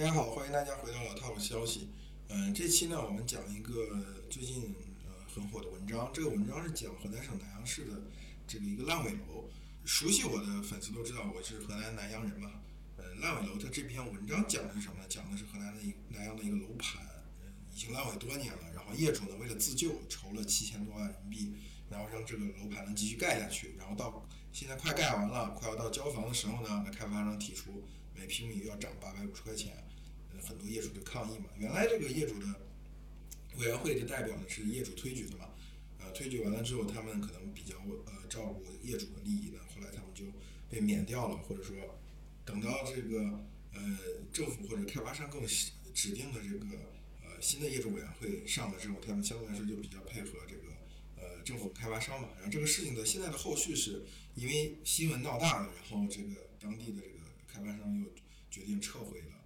大家好，欢迎大家回到老套的消息。嗯，这期呢，我们讲一个最近呃很火的文章。这个文章是讲河南省南阳市的这个一个烂尾楼。熟悉我的粉丝都知道，我是河南南阳人嘛。呃，烂尾楼它这篇文章讲的是什么呢？讲的是河南的一南阳的一个楼盘，已经烂尾多年了。然后业主呢，为了自救，筹了七千多万人民币，然后让这个楼盘能继续盖下去。然后到现在快盖完了，快要到交房的时候呢，那开发商提出每平米要涨八百五十块钱。很多业主就抗议嘛，原来这个业主的委员会的代表呢是业主推举的嘛，呃，推举完了之后，他们可能比较呃照顾业主的利益呢，后来他们就被免掉了，或者说等到这个呃政府或者开发商更指定的这个呃新的业主委员会上了之后，他们相对来说就比较配合这个呃政府开发商嘛，然后这个事情的现在的后续是因为新闻闹大了，然后这个当地的这个开发商又决定撤回了。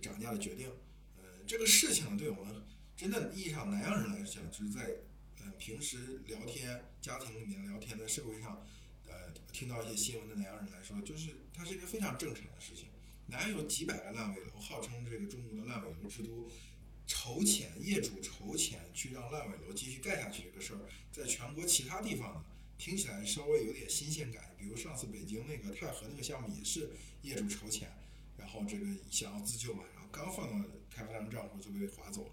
涨价的决定，呃，这个事情呢，对我们真的意义上南阳人来讲，就是在呃平时聊天、家庭里面聊天的社会上，呃，听到一些新闻的南阳人来说，就是它是一个非常正常的事情。南阳有几百个烂尾楼，号称这个中国的烂尾楼之都，筹钱，业主筹钱去让烂尾楼继续盖下去这个事儿，在全国其他地方呢，听起来稍微有点新鲜感。比如上次北京那个太和那个项目，也是业主筹钱。然后这个想要自救嘛，然后刚放到开发商账户就被划走了，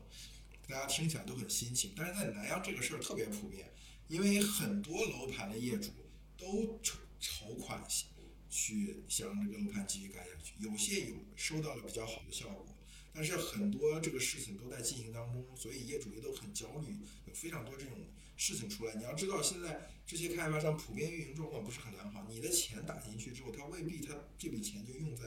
大家听起来都很新奇。但是在南阳这个事儿特别普遍，因为很多楼盘的业主都筹筹款去想让这个楼盘继续干下去，有些有收到了比较好的效果，但是很多这个事情都在进行当中，所以业主也都很焦虑，有非常多这种事情出来。你要知道，现在这些开发商普遍运营状况不是很良好，你的钱打进去之后，他未必他这笔钱就用在。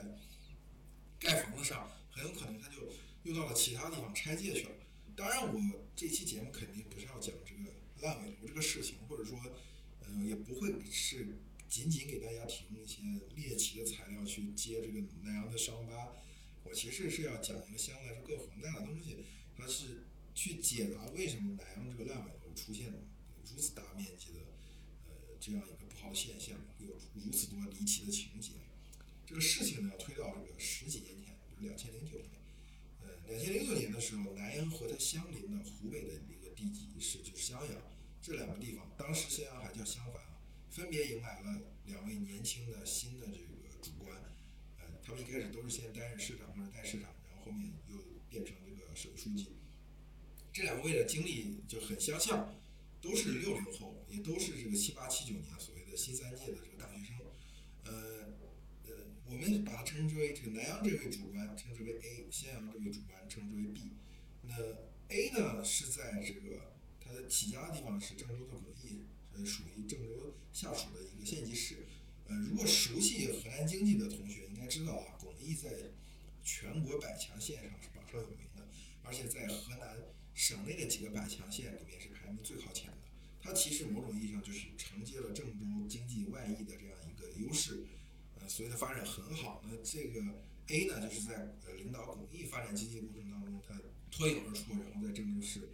盖房子上很有可能他就又到了其他地方拆借去了。当然，我这期节目肯定不是要讲这个烂尾楼这个事情，或者说，嗯，也不会是仅仅给大家提供一些猎奇的材料去揭这个南阳的伤疤。我其实是要讲一个相对来说更宏大的东西，它是去解答为什么南阳这个烂尾楼出现如此大面积的呃这样一个不好现象，有如此多离奇的情节。这个事情呢，要推到这个十几年前，就是两千零九年。呃，两千零九年的时候，南阳和它相邻的湖北的一个地级市就是襄阳，这两个地方，当时襄阳还叫襄樊啊，分别迎来了两位年轻的新的这个主官。呃，他们一开始都是先担任市长或者代市长，然后后面又变成这个省书记。这两位的经历就很相像，都是六零后，也都是这个七八七九年所谓的新三届的这个大学生。呃。我们把它称之为这个南阳这位主官称之为 A，襄阳这位主官称之为 B。那 A 呢是在这个它的起家的地方是郑州的巩义，呃，属于郑州下属的一个县级市。呃，如果熟悉河南经济的同学应该知道啊，巩义在全国百强县上是榜上有名的，而且在河南省内的几个百强县里面是排名最靠前的。它其实某种意义上就是承接了郑州经济外溢的这样一个优势。所以它发展很好。那这个 A 呢，就是在呃领导巩义发展经济过程当中，他脱颖而出，然后在郑州市，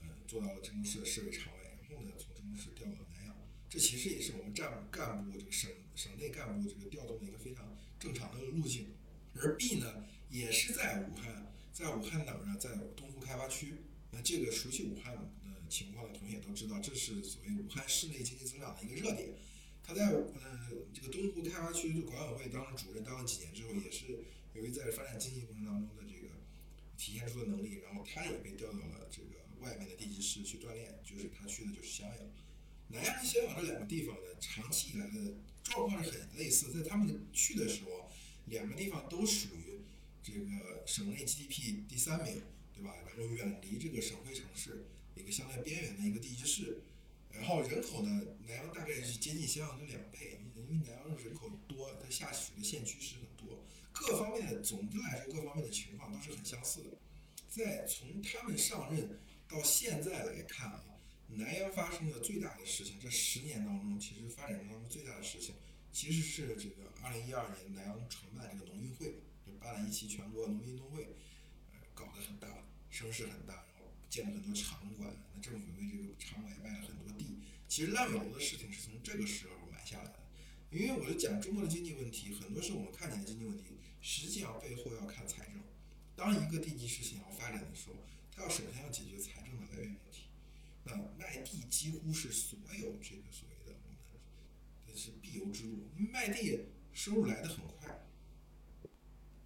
呃做到了郑州市的市委常委，然后呢从郑州市调到南阳。这其实也是我们干干部这个省省内干部这个调动的一个非常正常的路径。而 B 呢，也是在武汉，在武汉哪儿呢？在东湖开发区。那这个熟悉武汉的情况的同学都知道，这是所谓武汉市内经济增长的一个热点。他在呃这个东湖开发区就管委会当主任，当了几年之后，也是由于在发展经济过程当中的这个体现出的能力，然后他也被调到了这个外面的地级市去锻炼，就是他去的就是襄阳。南阳和襄阳这两个地方呢，长期以来的状况是很类似，在他们去的时候，两个地方都属于这个省内 GDP 第三名，对吧？然后远离这个省会城市，一个相对边缘的一个地级市。然后人口呢，南阳大概是接近襄阳的两倍，因为南阳人口多，它下属的县区是很多，各方面的总的来说各方面的情况都是很相似的。在从他们上任到现在来看啊，南阳发生的最大的事情，这十年当中其实发展当中最大的事情，其实是这个二零一二年南阳承办这个农运会，就办了一期全国农民运动会，呃，搞得很大，声势很大。建了很多场馆，那政府为这个场馆也卖了很多地。其实烂尾楼的事情是从这个时候埋下来的。因为我就讲中国的经济问题，很多时候我们看起来经济问题，实际上背后要看财政。当一个地级市想要发展的时候，它要首先要解决财政的来源问题。那卖地几乎是所有这个所谓的我们的是必由之路，因为卖地收入来的很快，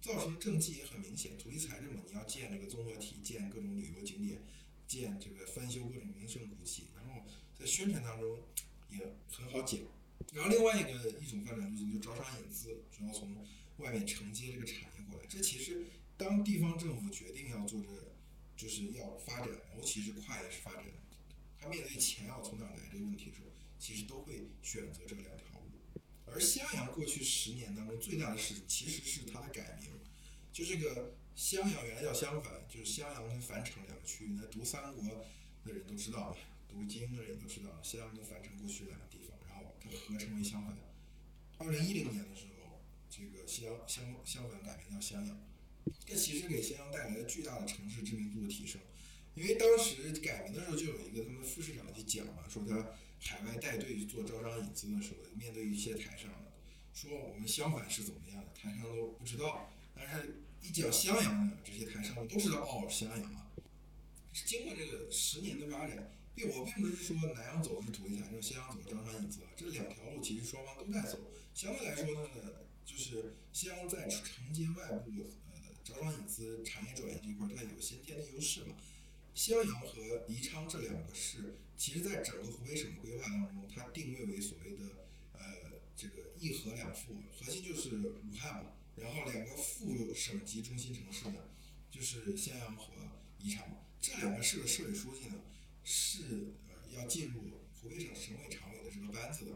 造成政绩也很明显。土地财政嘛，你要建这个综合体，建各种旅游景点，建这个翻修各种名胜古迹，然后在宣传当中也很好讲。然后另外一个一种发展路径就招商引资，主要从外面承接这个产业过来。这其实当地方政府决定要做这，就是要发展，尤其是跨也是发展，他面对钱要从哪来这个问题的时候，其实都会选择这两条路。而襄阳过去十年当中最大的事情，其实是它的改名，就这个襄阳原来叫襄樊，就是襄阳跟樊城两个区域。那读三国的人都知道，读经的人都知道，襄阳跟樊城过去两个地方。然后它合称为襄樊。二零一零年的时候，这个襄襄襄樊改名叫襄阳，这其实给襄阳带来了巨大的城市知名度的提升。因为当时改名的时候，就有一个他们副市长去讲嘛，说他海外带队做招商引资的时候，面对一些台上的，说我们襄樊是怎么样的，台上都不知道。但是一讲襄阳，这些台上的都知道哦，襄阳啊。经过这个十年的发展。并我并不是说南阳走的是土地财政，襄阳走招商引资啊，这两条路其实双方都在走。相对来说呢，就是襄阳在承接外部呃招商引资、产业转移这块，它有先天的优势嘛。襄阳和宜昌这两个市，其实在整个湖北省规划当中，它定位为所谓的呃这个一核两副，核心就是武汉嘛，然后两个副省级中心城市呢，就是襄阳和宜昌。这两个市的市委书记呢。是呃要进入湖北省省委常委的这个班子的。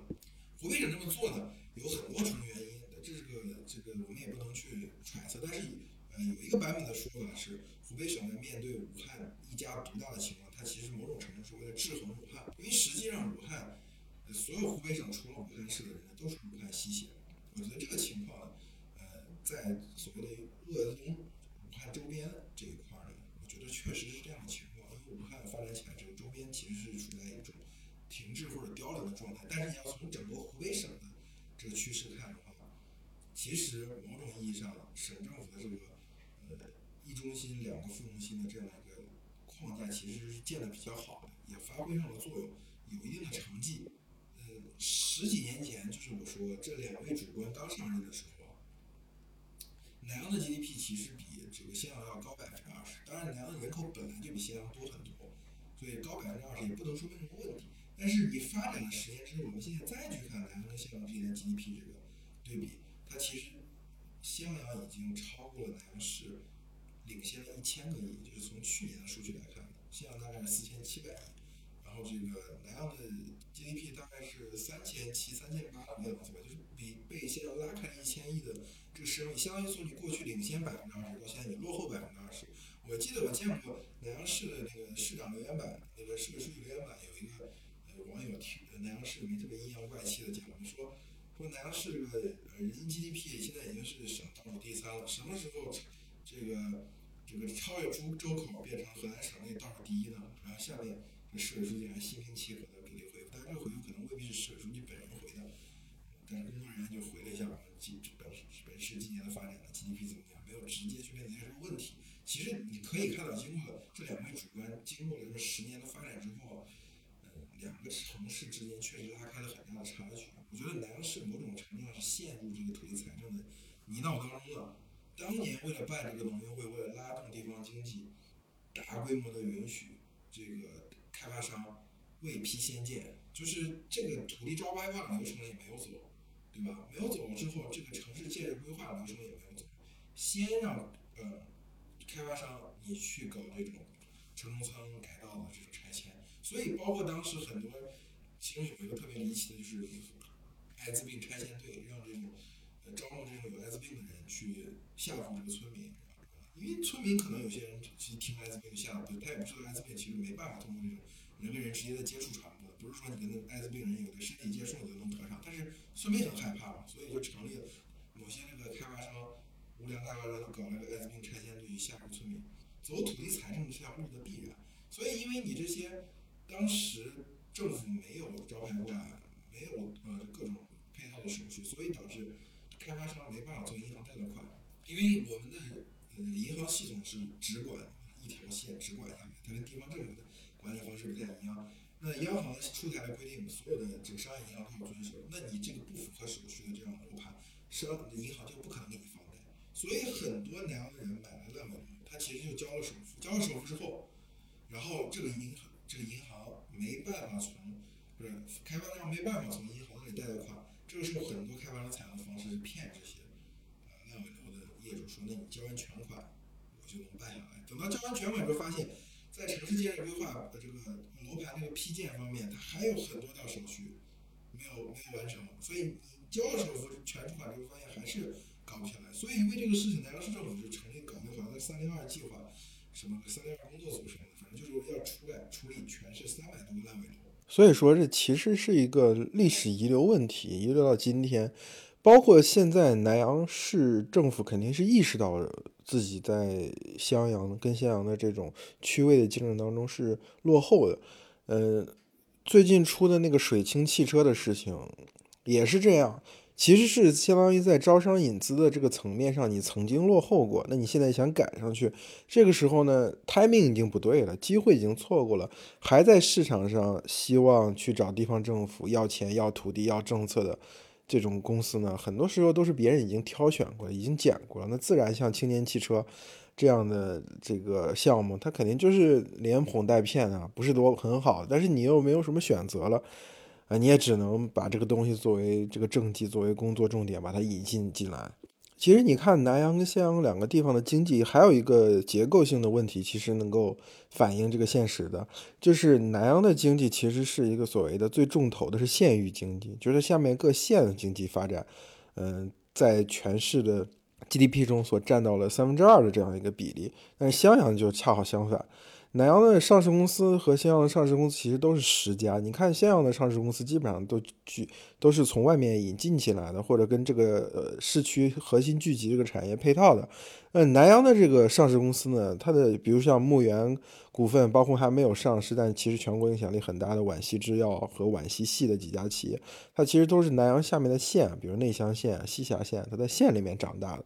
湖北省这么做呢，有很多重原因，这是个这个我们也不能去揣测。但是呃有一个版本的说法是，湖北省在面对武汉一家独大的情况，它其实某种程度是为了制衡武汉。因为实际上武汉所有湖北省除了武汉市的人呢，都是武汉吸血。我觉得这个情况呢，在所谓的鄂东、武汉周边这一块呢，我觉得确实是这样的情况。因为武汉发展起来之后。边其实是处在一种停滞或者凋零的状态，但是你要从整个湖北省的这个趋势看的话，其实某种意义上，省政府的这个呃一中心两个副中心的这样一个框架，其实是建的比较好的，也发挥上了作用，有一定的成绩。呃，十几年前，就是我说这两位主官刚上任的时候，南阳的 GDP 其实比这个襄阳要高百分之二十，当然南阳的人口本来就比襄阳多很多。所以高百分之二十也不能说明什么问题，但是你发展了十年之后，我们现在再去看南阳跟襄阳之间的 GDP 这个对比，它其实襄阳已经超过了南阳市，领先了一千个亿，就是从去年的数据来看，襄阳大概是四千七百亿，然后这个南阳的 GDP 大概是三千七、三千八的样子吧，就是比被现在拉开了一千亿的这个升位，相当于从你过去领先百分之二十，到现在你落后百分之二十。我记得我见过南阳市的那个市长留言板，那个市委书记留言板有一个呃网友提，南阳市里面特别阴阳怪气的讲，说说南阳市这个人均 GDP 现在已经是省倒数第三了，什么时候这个这个超越出周口变成河南省内倒数第一呢？然后下面市委书记还心平气和的给你回复，但是这个回复可能未必是市委书记本人回的，但是工作人员就回了一下我们今本本市今年的发展的 GDP 怎么样，没有直接去面对这个问题。其实你可以看到，经过这两位主官经过了这十年的发展之后，嗯，两个城市之间确实拉开了很大的差距。我觉得南阳市某种程度上是陷入这个土地财政的泥淖当中了。当年为了办这个农运会，为了拉动地方经济，大规模的允许商未批先建，就是这个土地招拍挂流程也没有走，对吧？没有走了之后，这个城市建设规划流程也没有走，先让呃。开发商，你去搞这种城中村改造的这种拆迁，所以包括当时很多，其中有一个特别离奇的，就是艾滋病拆迁队，让这种呃招募这种有艾滋病的人去吓唬这个村民，因为村民可能有些人其实听艾滋病吓唬，他也不知道艾滋病其实没办法通过这种人跟人直接的接触传播，不是说你跟那艾滋病人有的身体接触你就能得上，但是村民很害怕嘛，所以就成立了某些那个开发商。无良大人搞那个艾滋病拆迁队吓唬村民，走土地财政这条路的必然。所以，因为你这些当时政府没有招牌挂，没有呃各种配套的手续，所以导致开发商没办法做银行贷的款。因为我们的呃银行系统是直管一条线直管下来，它跟地方政府的管理方式不太一样。那央行出台的规定，所有的这个商业银行都要遵守。那你这个不符合手续的这样楼盘，商银行就不可能给你放贷。所以很多南阳人买了烂尾楼，他其实就交了首付，交了首付之后，然后这个银行这个银行没办法从不是开发商没办法从银行那里贷到款，这个时候很多开发商采用的方式是骗这些呃烂尾楼的业主说，那你交完全款，我就能办下来。等到交完全款之后，发现，在城市建设规划的这个楼盘这个批建方面，它还有很多道手续没有没有完成，所以你交了首付全款之后，发现还是搞不下来。所以因为这个事情，南阳市政府就成立搞那好像三零二计划，什么三零二工作组什么的，反正就是要出来处理全市三百多个烂尾楼。所以说，这其实是一个历史遗留问题，遗留到今天。包括现在南阳市政府肯定是意识到自己在襄阳跟襄阳的这种区位的竞争当中是落后的。呃，最近出的那个水清汽车的事情也是这样，其实是相当于在招商引资的这个层面上，你曾经落后过，那你现在想赶上去，这个时候呢，timing 已经不对了，机会已经错过了，还在市场上希望去找地方政府要钱、要土地、要政策的。这种公司呢，很多时候都是别人已经挑选过、已经捡过了。那自然像青年汽车这样的这个项目，它肯定就是连哄带骗啊，不是多很好。但是你又没有什么选择了啊，你也只能把这个东西作为这个政绩、作为工作重点，把它引进进来。其实你看南阳跟襄阳两个地方的经济，还有一个结构性的问题，其实能够反映这个现实的，就是南阳的经济其实是一个所谓的最重头的是县域经济，就是下面各县的经济发展，嗯，在全市的 GDP 中所占到了三分之二的这样一个比例，但是襄阳就恰好相反。南阳的上市公司和襄阳的上市公司其实都是十家。你看襄阳的上市公司基本上都聚都是从外面引进起来的，或者跟这个呃市区核心聚集这个产业配套的。嗯，南阳的这个上市公司呢，它的比如像牧原股份，包括还没有上市，但其实全国影响力很大的皖西制药和皖西系的几家企业，它其实都是南阳下面的县，比如内乡县、西峡县，它在县里面长大的。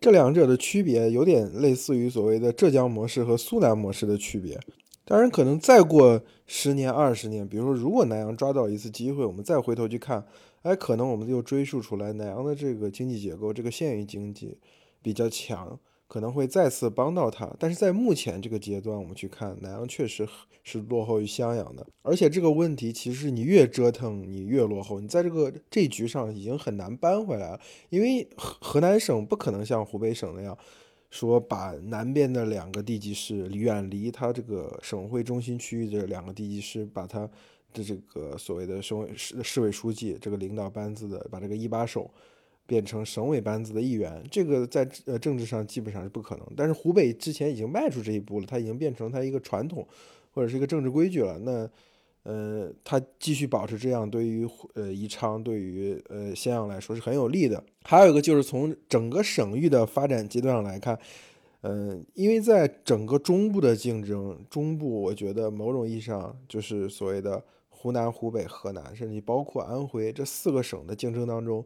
这两者的区别有点类似于所谓的浙江模式和苏南模式的区别。当然，可能再过十年、二十年，比如说，如果南阳抓到一次机会，我们再回头去看，哎，可能我们又追溯出来南阳的这个经济结构，这个县域经济比较强。可能会再次帮到他，但是在目前这个阶段，我们去看南阳确实是落后于襄阳的，而且这个问题其实你越折腾你越落后，你在这个这局上已经很难扳回来了，因为河河南省不可能像湖北省那样，说把南边的两个地级市远离它这个省会中心区域的两个地级市，把它的这个所谓的省委市市委书记这个领导班子的把这个一把手。变成省委班子的一员，这个在呃政治上基本上是不可能。但是湖北之前已经迈出这一步了，它已经变成它一个传统或者是一个政治规矩了。那呃，它继续保持这样，对于呃宜昌、对于呃襄阳来说是很有利的。还有一个就是从整个省域的发展阶段上来看，嗯，因为在整个中部的竞争，中部我觉得某种意义上就是所谓的湖南、湖北、河南，甚至包括安徽这四个省的竞争当中。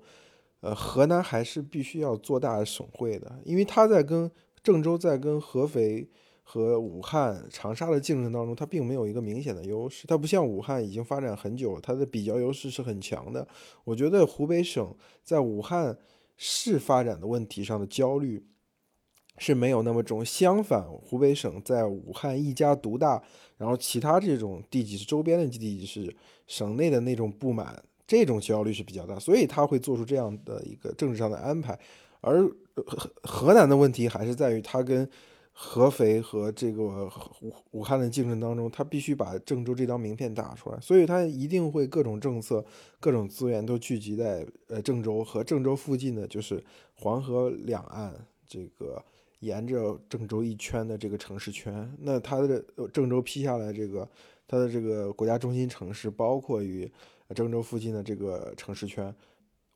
呃，河南还是必须要做大省会的，因为他在跟郑州在跟合肥和武汉、长沙的竞争当中，它并没有一个明显的优势。它不像武汉已经发展很久，它的比较优势是很强的。我觉得湖北省在武汉市发展的问题上的焦虑是没有那么重，相反，湖北省在武汉一家独大，然后其他这种地级市周边的地级市省内的那种不满。这种焦虑是比较大，所以他会做出这样的一个政治上的安排。而河河南的问题还是在于，他跟合肥和这个武武汉的竞争当中，他必须把郑州这张名片打出来，所以他一定会各种政策、各种资源都聚集在呃郑州和郑州附近的，就是黄河两岸这个沿着郑州一圈的这个城市圈。那他的郑州批下来这个，他的这个国家中心城市，包括于。郑州附近的这个城市圈，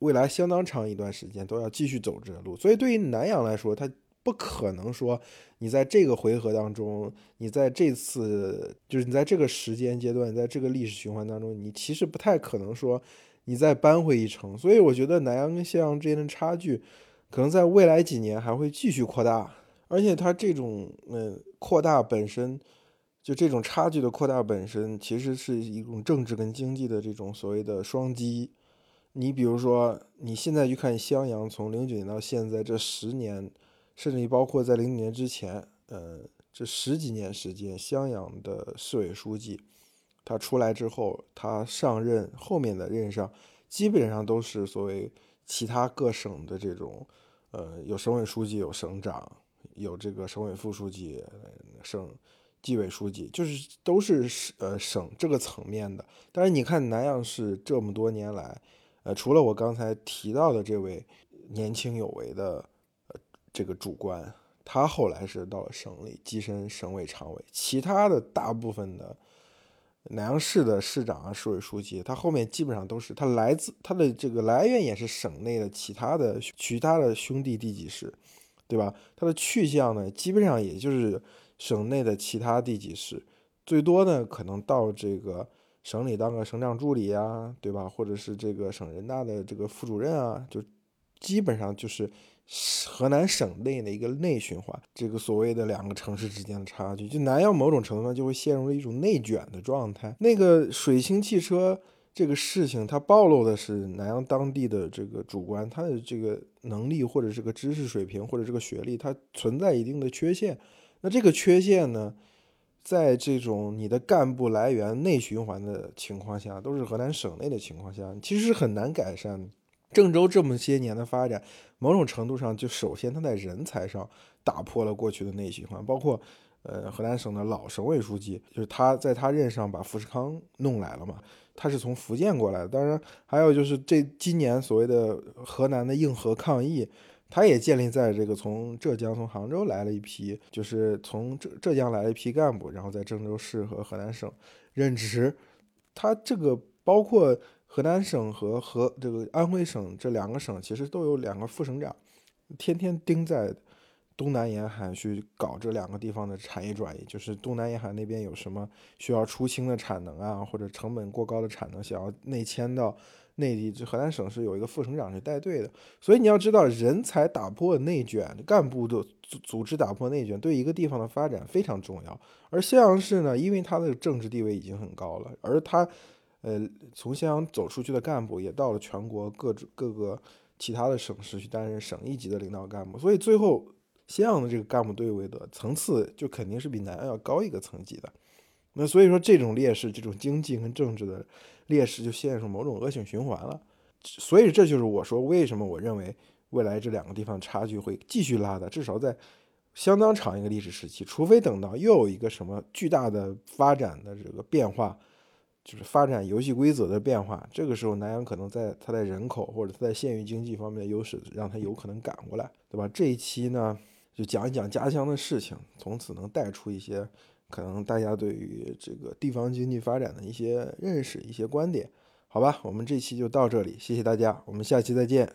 未来相当长一段时间都要继续走这个路，所以对于南阳来说，它不可能说你在这个回合当中，你在这次就是你在这个时间阶段，在这个历史循环当中，你其实不太可能说你再扳回一城。所以我觉得南阳跟襄阳之间的差距，可能在未来几年还会继续扩大。而且它这种嗯扩大本身，就这种差距的扩大本身，其实是一种政治跟经济的这种所谓的双击。你比如说，你现在去看襄阳，从零九年到现在这十年，甚至于包括在零九年之前，呃，这十几年时间，襄阳的市委书记，他出来之后，他上任后面的任上，基本上都是所谓其他各省的这种，呃，有省委书记，有省长，有这个省委副书记，省纪委书记，就是都是呃省这个层面的。但是你看南阳市这么多年来。呃，除了我刚才提到的这位年轻有为的呃这个主官，他后来是到了省里跻身省委常委，其他的大部分的南阳市的市长啊、市委书记，他后面基本上都是他来自他的这个来源也是省内的其他的其他的兄弟地级市，对吧？他的去向呢，基本上也就是省内的其他地级市，最多呢可能到这个。省里当个省长助理啊，对吧？或者是这个省人大的这个副主任啊，就基本上就是河南省内的一个内循环。这个所谓的两个城市之间的差距，就南阳某种程度上就会陷入了一种内卷的状态。那个水星汽车这个事情，它暴露的是南阳当地的这个主观，他的这个能力或者这个知识水平或者这个学历，它存在一定的缺陷。那这个缺陷呢？在这种你的干部来源内循环的情况下，都是河南省内的情况下，其实是很难改善的。郑州这么些年的发展，某种程度上就首先它在人才上打破了过去的内循环，包括呃河南省的老省委书记，就是他在他任上把富士康弄来了嘛，他是从福建过来的。当然还有就是这今年所谓的河南的硬核抗疫。他也建立在这个从浙江、从杭州来了一批，就是从浙浙江来了一批干部，然后在郑州市和河南省任职。他这个包括河南省和和这个安徽省这两个省，其实都有两个副省长，天天盯在东南沿海去搞这两个地方的产业转移。就是东南沿海那边有什么需要出清的产能啊，或者成本过高的产能，想要内迁到。内地这河南省是有一个副省长是带队的，所以你要知道，人才打破内卷，干部的组组织打破内卷，对一个地方的发展非常重要。而襄阳市呢，因为它的政治地位已经很高了，而它，呃，从襄阳走出去的干部也到了全国各各个其他的省市去担任省一级的领导干部，所以最后襄阳的这个干部队伍的层次就肯定是比南阳要高一个层级的。那所以说，这种劣势，这种经济跟政治的劣势，就陷入某种恶性循环了。所以这就是我说，为什么我认为未来这两个地方差距会继续拉大，至少在相当长一个历史时期，除非等到又有一个什么巨大的发展的这个变化，就是发展游戏规则的变化，这个时候南阳可能在它在人口或者它在县域经济方面的优势，让它有可能赶过来，对吧？这一期呢，就讲一讲家乡的事情，从此能带出一些。可能大家对于这个地方经济发展的一些认识、一些观点，好吧，我们这期就到这里，谢谢大家，我们下期再见。